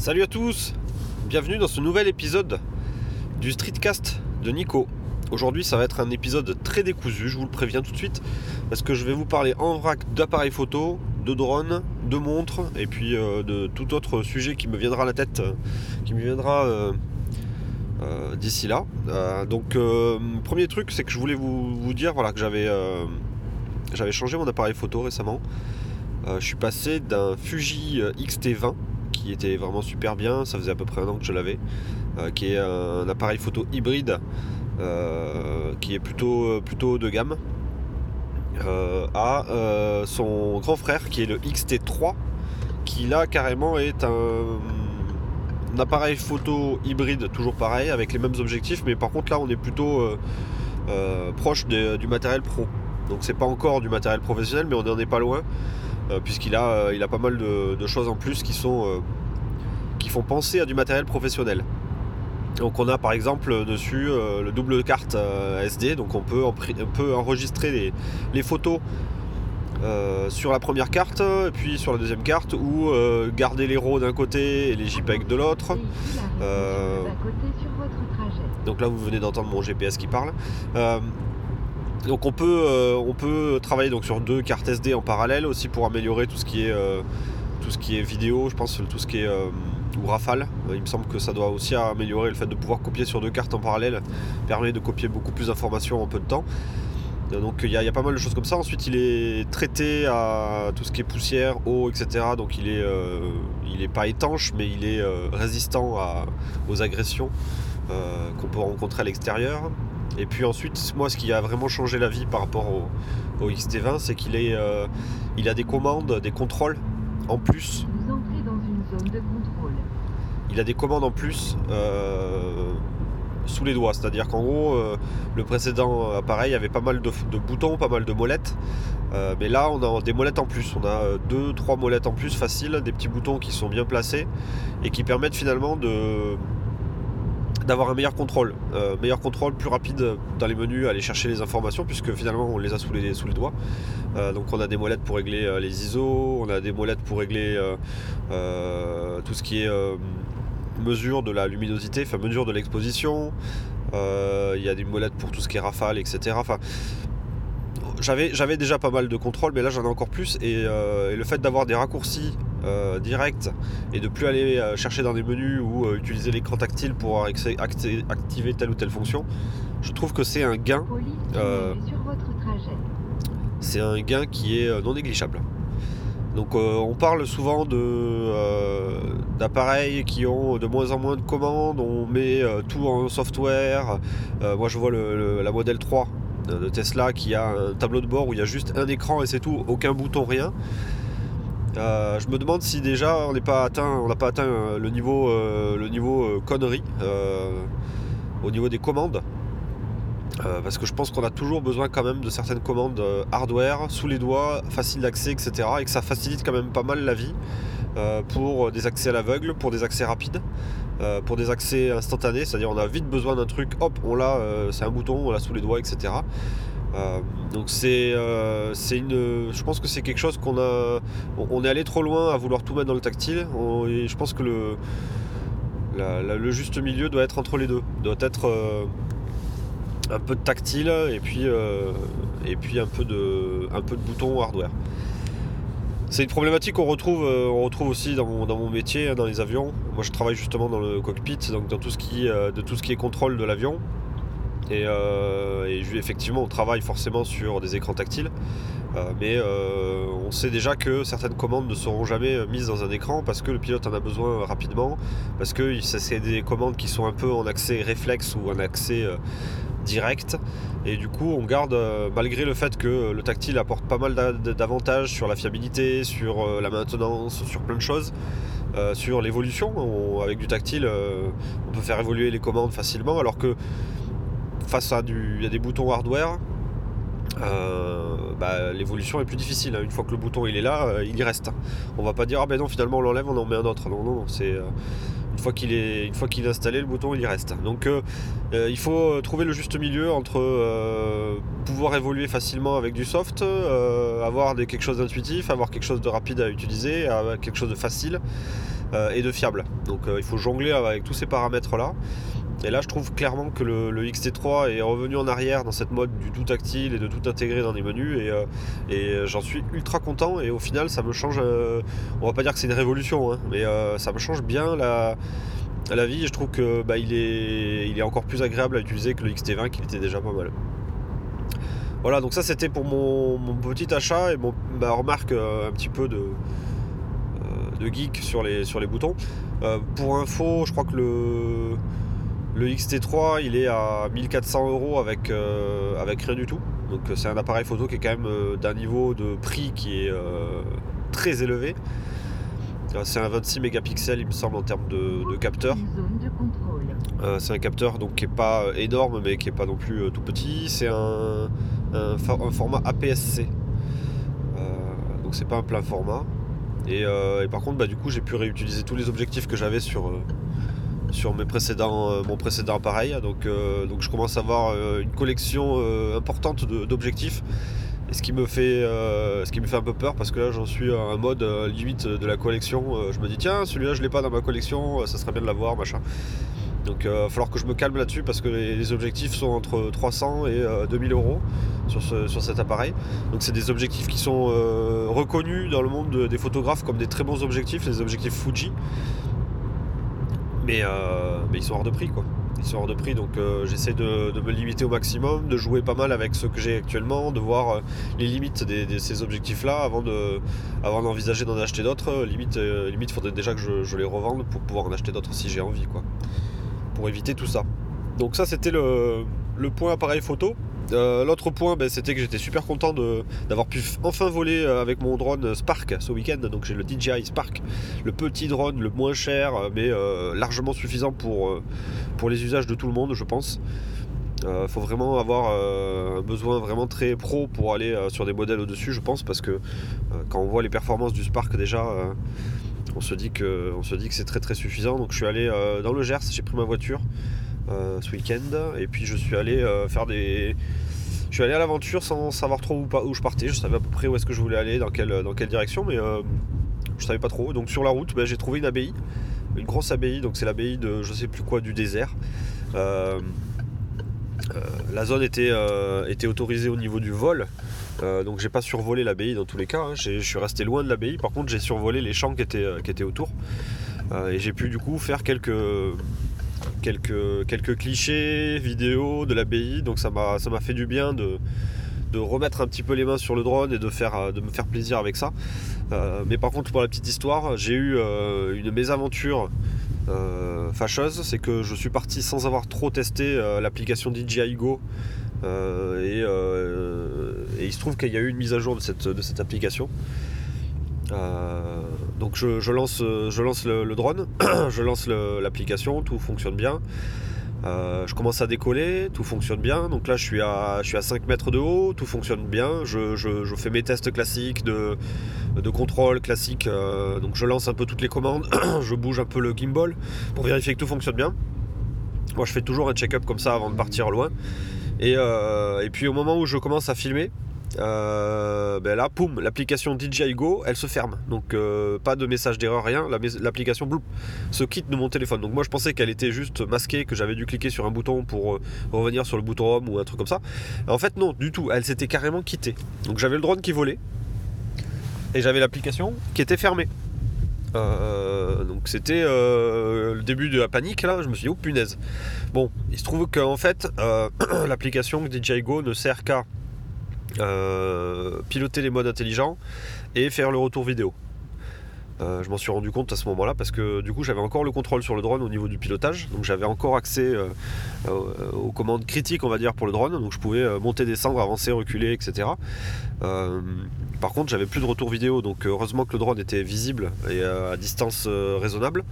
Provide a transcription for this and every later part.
Salut à tous, bienvenue dans ce nouvel épisode du Streetcast de Nico. Aujourd'hui ça va être un épisode très décousu, je vous le préviens tout de suite, parce que je vais vous parler en vrac d'appareils photo, de drones, de montres, et puis euh, de tout autre sujet qui me viendra à la tête, euh, qui me viendra euh, d'ici là. donc premier truc c'est que je voulais vous, dire voilà, que j'avais, j'avais changé mon appareil photo récemment. je suis passé d'un Fuji X-T20 qui était vraiment super bien, ça faisait à peu près un an que je l'avais, qui est un appareil photo hybride euh, qui est plutôt, euh, plutôt de gamme, euh, à son grand frère qui est le XT3, qui là carrément est un, appareil photo hybride, toujours pareil, avec les mêmes objectifs, mais par contre là on est plutôt proche du matériel pro. Donc c'est pas encore du matériel professionnel, mais on n'en est pas loin, puisqu'il a, il a pas mal de, de, choses en plus qui sont qui font penser à du matériel professionnel. Donc on a par exemple dessus euh, le double carte euh, SD, donc on peut, enregistrer les, photos euh, sur la première carte, et puis sur la deuxième carte, ou garder les RAW d'un côté et les JPEG de l'autre. donc là vous venez d'entendre mon GPS qui parle. Donc on peut, on peut travailler donc sur deux cartes SD en parallèle aussi pour améliorer tout ce qui est, tout ce qui est vidéo, je pense tout ce qui est ou Rafale. Euh, il me semble que ça doit aussi améliorer le fait de pouvoir copier sur deux cartes en parallèle, permet de copier beaucoup plus d'informations en peu de temps. Euh, donc il y, a pas mal de choses comme ça. Ensuite il est traité à tout ce qui est poussière, eau, etc. Donc euh, il est pas étanche mais il est résistant aux agressions qu'on peut rencontrer à l'extérieur. Et puis ensuite, moi ce qui a vraiment changé la vie par rapport au, au XT20, c'est qu'il est, il a des commandes, des contrôles en plus il a des commandes en plus euh, sous les doigts. C'est-à-dire qu'en gros, euh, le précédent appareil avait pas mal de, boutons, pas mal de molettes. Euh, mais là, on a des molettes en plus. On a deux, trois molettes en plus faciles, des petits boutons qui sont bien placés et qui permettent finalement de d'avoir un meilleur contrôle. meilleur contrôle, plus rapide dans les menus, aller chercher les informations, puisque finalement on les a sous les, sous les doigts. donc on a des molettes pour régler les ISO, on a des molettes pour régler tout ce qui est mesure de la luminosité, enfin mesure de l'exposition. Euh, il y a des molettes pour tout ce qui est rafale, etc. Enfin, j'avais, déjà pas mal de contrôle, mais là j'en ai encore plus. Et, euh, le fait d'avoir des raccourcis euh, directs et de plus aller chercher dans des menus ou utiliser l'écran tactile pour activer telle ou telle fonction, je trouve que c'est un gain. c'est un gain qui est non négligeable. Donc euh, on parle souvent euh, d'appareils qui ont de moins en moins de commandes, on met euh, tout en software. moi je vois la modèle 3 de Tesla qui a un tableau de bord où il y a juste un écran et c'est tout, aucun bouton, rien. Je me demande si déjà on n'a pas atteint, atteint le niveau, le niveau connerie au niveau des commandes. Euh, parce que je pense qu'on a toujours besoin quand même de certaines commandes euh, hardware sous les doigts, facile d'accès, etc. Et que ça facilite quand même pas mal la vie euh, pour des accès à l'aveugle, pour des accès rapides, pour des accès instantanés, c'est-à-dire on a vite besoin d'un truc, hop, on l'a, c'est un bouton, on l'a sous les doigts, etc. donc c'est, une, je pense que c'est quelque chose qu'on a, on, est allé trop loin à vouloir tout mettre dans le tactile. je pense que le, le juste milieu doit être entre les deux, doit être un peu de tactile et puis, euh, et puis un, peu de, un peu de bouton hardware. C'est une problématique qu'on retrouve, euh, retrouve aussi dans mon, dans mon, métier, hein, dans les avions. Moi je travaille justement dans le cockpit, donc dans tout ce qui, euh, de tout ce qui est contrôle de l'avion. Et, effectivement on travaille forcément sur des écrans tactiles. mais on sait déjà que certaines commandes ne seront jamais mises dans un écran parce que le pilote en a besoin rapidement, parce que c'est des commandes qui sont un peu en accès réflexe ou en accès direct. Et du coup, on garde, euh, malgré le fait que le tactile apporte pas mal d'avantages sur la fiabilité, sur euh, la maintenance, sur plein de choses, euh, sur l'évolution. Avec du tactile, on peut faire évoluer les commandes facilement, alors que face à des boutons hardware. Bah, l'évolution est plus difficile. Une fois que le bouton il est là, il y reste. On va pas dire ah ben non finalement on l'enlève, on en met un autre. Non non, non c'est une fois qu'il est, une fois qu'il est installé, le bouton il y reste. Donc euh, euh, il faut trouver le juste milieu entre euh, pouvoir évoluer facilement avec du soft, avoir quelque chose d'intuitif, avoir quelque chose de rapide à utiliser, quelque chose de facile. et de fiable. Donc il faut jongler avec tous ces paramètres là. Et là, je trouve clairement que le, XT3 est revenu en arrière dans cette mode du tout tactile et de tout intégrer dans les menus. Et, et j'en suis ultra content. Et au final, ça me change. on va pas dire que c'est une révolution, hein, mais ça me change bien la, la vie. Je trouve que bah, il, est, il est encore plus agréable à utiliser que le XT20 qui était déjà pas mal. Voilà, donc ça c'était pour mon, petit achat et mon, ma remarque euh, un petit peu de, euh, de geek sur les, sur les boutons. Euh, pour info, je crois que le, le XT3 il est à 1400 euros avec, avec rien du tout. Donc c'est un appareil photo qui est quand même d'un niveau de prix qui est très élevé. C'est un 26 mégapixels, il me semble, en termes de, capteur. Euh, c'est un capteur donc qui est pas énorme, mais qui est pas non plus euh, tout petit. C'est un, format APS-C, euh, donc c'est pas un plein format. Et, par contre, bah, du coup, j'ai pu réutiliser tous les objectifs que j'avais sur sur précédents, mon précédent appareil. Donc, donc je commence à avoir une collection importante d'objectifs ce qui me fait, euh, ce qui me fait un peu peur parce que là j'en suis à un mode euh, limite de la collection. Euh, je me dis tiens celui-là je l'ai pas dans ma collection, ça serait bien de l'avoir machin. Donc il va falloir que je me calme là-dessus parce que les, objectifs sont entre 300 et 2000 euros sur, sur cet appareil. Donc c'est des objectifs qui sont reconnus dans le monde des photographes comme des très bons objectifs, les objectifs Fuji. Mais, mais ils sont hors de prix quoi ils sont hors de prix, donc euh, j'essaie de, me limiter au maximum, de jouer pas mal avec ce que j'ai actuellement, de voir euh, les limites de ces objectifs-là avant d'envisager d'en acheter d'autres. Limite, euh, limite, faudrait déjà que je, les revende pour pouvoir en acheter d'autres si j'ai envie, quoi. Pour éviter tout ça. Donc ça, c'était le, le point appareil photo. Euh, l'autre point, ben, c'était que j'étais super content d'avoir pu enfin voler euh, avec mon drone Spark ce week-end. Donc j'ai le DJI Spark, le petit drone, le moins cher, euh, mais largement suffisant pour, pour les usages de tout le monde, je pense. Il faut vraiment avoir un besoin vraiment très pro pour aller sur des modèles au-dessus, je pense, parce que quand on voit les performances du Spark déjà, on se dit que, que c'est très très suffisant. Donc je suis allé dans le Gers, j'ai pris ma voiture. Euh, ce week-end. Et puis je suis allé euh, faire des. Je suis allé à l'aventure sans savoir trop où, où, je partais. Je savais à peu près où est-ce que je voulais aller, dans quelle, dans quelle direction, mais euh, je savais pas trop. Donc sur la route, ben, j'ai trouvé une abbaye, une grosse abbaye. Donc c'est l'abbaye de je sais plus quoi du désert. la zone était, était autorisée au niveau du vol. donc j'ai pas survolé l'abbaye dans tous les cas. Hein. Je suis resté loin de l'abbaye. Par contre j'ai survolé les champs qui étaient, qui étaient autour. et j'ai pu du coup faire quelques, quelques, quelques clichés vidéos de l'abbaye. Donc ça m'a fait du bien de, de remettre un petit peu les mains sur le drone et de, faire, de me faire plaisir avec ça. Euh, mais par contre, pour la petite histoire, j'ai eu euh, une mésaventure euh, fâcheuse. C'est que je suis parti sans avoir trop testé l'application DJI Go. Et, et, il se trouve qu'il y a eu une mise à jour de cette, de cette application. Donc je, lance, euh, je lance le, drone, je lance l'application, tout fonctionne bien. Euh, je commence à décoller, tout fonctionne bien. Donc là, je suis à, je suis à 5 mètres de haut, tout fonctionne bien. Je, fais mes tests classiques de, de contrôle classique. Euh, donc je lance un peu toutes les commandes, je bouge un peu le gimbal pour vérifier que tout fonctionne bien. Moi, je fais toujours un check-up comme ça avant de partir loin. Et, et puis au moment où je commence à filmer, euh, ben là, poum, l'application DJI Go, elle se ferme. Donc euh, pas de message d'erreur, rien. L'application se quitte de mon téléphone. Donc moi je pensais qu'elle était juste masquée, que j'avais dû cliquer sur un bouton pour euh, revenir sur le bouton home ou un truc comme ça. En fait non, du tout. Elle s'était carrément quittée. Donc j'avais le drone qui volait et j'avais l'application qui était fermée. donc c'était le début de la panique là, je me suis dit oh punaise. Bon, il se trouve qu'en fait l'application DJI Go ne sert qu'à piloter les modes intelligents et faire le retour vidéo. Euh, je m'en suis rendu compte à ce moment-là parce que du coup j'avais encore le contrôle sur le drone au niveau du pilotage, donc j'avais encore accès euh, aux commandes critiques on va dire pour le drone, donc je pouvais monter, descendre, avancer, reculer, etc. par contre j'avais plus de retour vidéo, donc heureusement que le drone était visible et à distance raisonnable.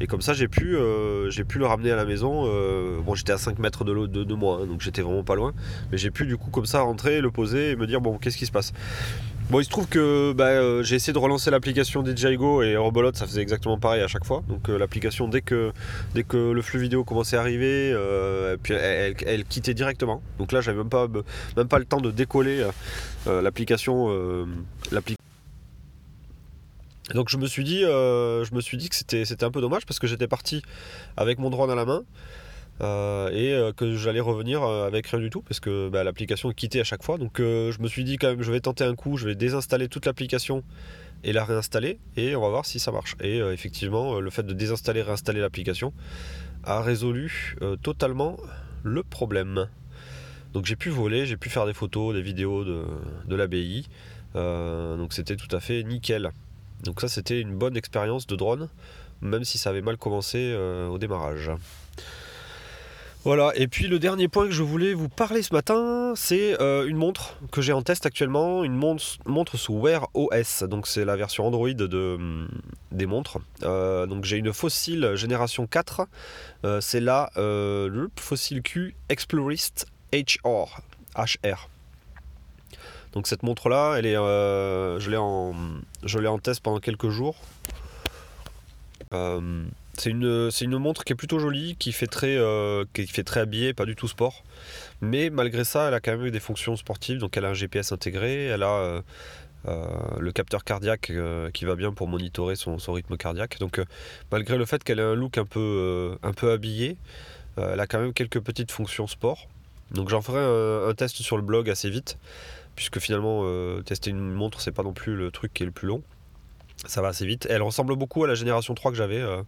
Et comme ça, j'ai pu, euh, j'ai pu le ramener à la maison. Euh, bon, j'étais à 5 mètres de, de, de moi, hein, donc j'étais vraiment pas loin. Mais j'ai pu du coup comme ça rentrer, le poser et me dire bon, qu'est-ce qui se passe? Bon, il se trouve que bah, euh, j'ai essayé de relancer l'application DJI Go et Robolot, ça faisait exactement pareil à chaque fois. Donc l'application, dès que, dès que le flux vidéo commençait à arriver, puis elle, quittait directement. Donc là, j'avais même pas, même pas le temps de décoller l'application Donc je me suis dit, euh, je me suis dit que c'était, un peu dommage parce que j'étais parti avec mon drone à la main euh, et euh, que j'allais revenir avec rien du tout parce que bah, l'application quittait à chaque fois. Donc je me suis dit quand même, je vais tenter un coup, je vais désinstaller toute l'application et la réinstaller et on va voir si ça marche. Et effectivement, le fait de désinstaller réinstaller l'application a résolu totalement le problème. Donc j'ai pu voler, j'ai pu faire des photos, des vidéos de, de l'abbaye. donc c'était tout à fait nickel. Donc ça c'était une bonne expérience de drone, même si ça avait mal commencé euh, au démarrage. Voilà, et puis le dernier point que je voulais vous parler ce matin, c'est euh, une montre que j'ai en test actuellement, une montre, sous Wear OS, donc c'est la version Android de, mm, des montres. Euh, donc j'ai une Fossil génération 4, c'est la Fossil Q Explorist HR. HR. Donc cette montre là, elle est, euh, je l'ai en, test pendant quelques jours. Euh, c'est une, montre qui est plutôt jolie, qui fait très, euh, qui fait très habillé, pas du tout sport. Mais malgré ça, elle a quand même des fonctions sportives. Donc elle a un GPS intégré, elle a le capteur cardiaque qui va bien pour monitorer son, rythme cardiaque. Donc malgré le fait qu'elle ait un look un peu, un peu habillé, elle a quand même quelques petites fonctions sport. Donc j'en ferai un, test sur le blog assez vite puisque finalement euh, tester une montre c'est pas non plus le truc qui est le plus long ça va assez vite. Elle ressemble beaucoup à la génération 3 que j'avais, euh,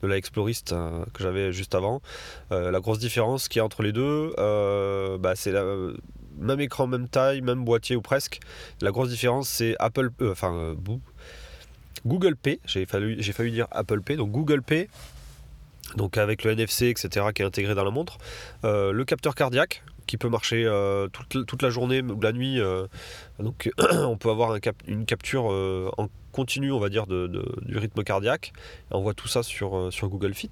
de la Explorist euh, que j'avais juste avant. la grosse différence qu'il y entre les deux, bah, c'est la même écran, même taille, même boîtier ou presque. La grosse différence c'est Apple, enfin Google Pay. J'ai failli, j'ai failli dire Apple Pay. Donc Google Pay, donc avec le NFC, etc., qui est intégré dans la montre. le capteur cardiaque, qui peut marcher euh, toute, la journée ou la nuit. Euh, donc on peut avoir une capture euh, en continu, on va dire, du rythme cardiaque. on voit tout ça sur, sur Google Fit.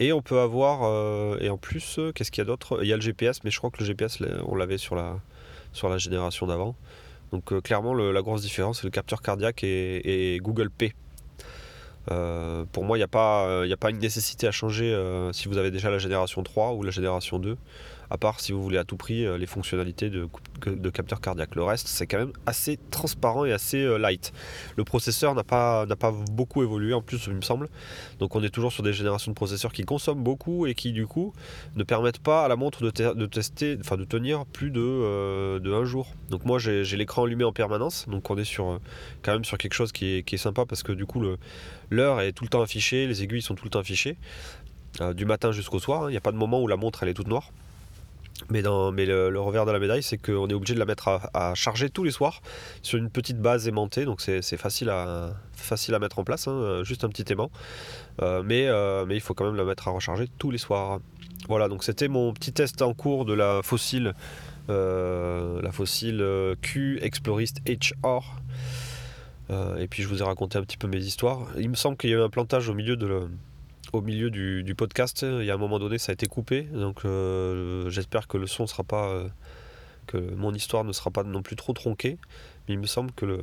Et on peut avoir, et en plus, qu'est-ce qu'il y a d'autre? Il y a le GPS, mais je crois que le GPS, on l'avait sur la, sur la génération d'avant. Donc clairement, la grosse différence, c'est le capteur cardiaque et, Google Pay. pour moi, il n'y a, pas, a pas une nécessité à changer si vous avez déjà la génération 3 ou la génération 2 à part si vous voulez à tout prix euh, les fonctionnalités de, de capteur cardiaque. Le reste, c'est quand même assez transparent et assez euh, light. Le processeur n'a pas, beaucoup évolué en plus, il me semble. Donc on est toujours sur des générations de processeurs qui consomment beaucoup et qui du coup ne permettent pas à la montre de, tenir plus de, euh, de un jour. Donc moi j'ai l'écran allumé en permanence, donc on est sur quand même sur quelque chose qui est, qui est sympa parce que du coup l'heure est tout le temps affichée, les aiguilles sont tout le temps affichées. du matin jusqu'au soir, hein. il n'y a pas de moment où la montre elle est toute noire. Mais, mais le, revers de la médaille, c'est qu'on est obligé de la mettre à, charger tous les soirs sur une petite base aimantée. Donc c'est facile à, facile à mettre en place, hein, juste un petit aimant. Euh, mais, euh, mais il faut quand même la mettre à recharger tous les soirs. Voilà, donc c'était mon petit test en cours de la fossile, euh, la fossile Q Explorist HR. et puis je vous ai raconté un petit peu mes histoires. Il me semble qu'il y a eu un plantage au milieu de, au milieu du, podcast. Il y a un moment donné, ça a été coupé. Donc euh, j'espère que le son sera pas. Euh, que mon histoire ne sera pas non plus trop tronquée. Mais il me semble que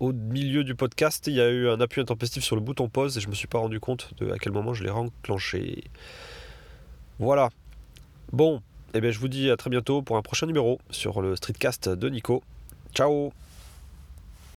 au milieu du podcast, il y a eu un appui intempestif sur le bouton pause et je me suis pas rendu compte de à quel moment je l'ai renclenché. Voilà. Bon, et eh bien je vous dis à très bientôt pour un prochain numéro sur le streetcast de Nico. Ciao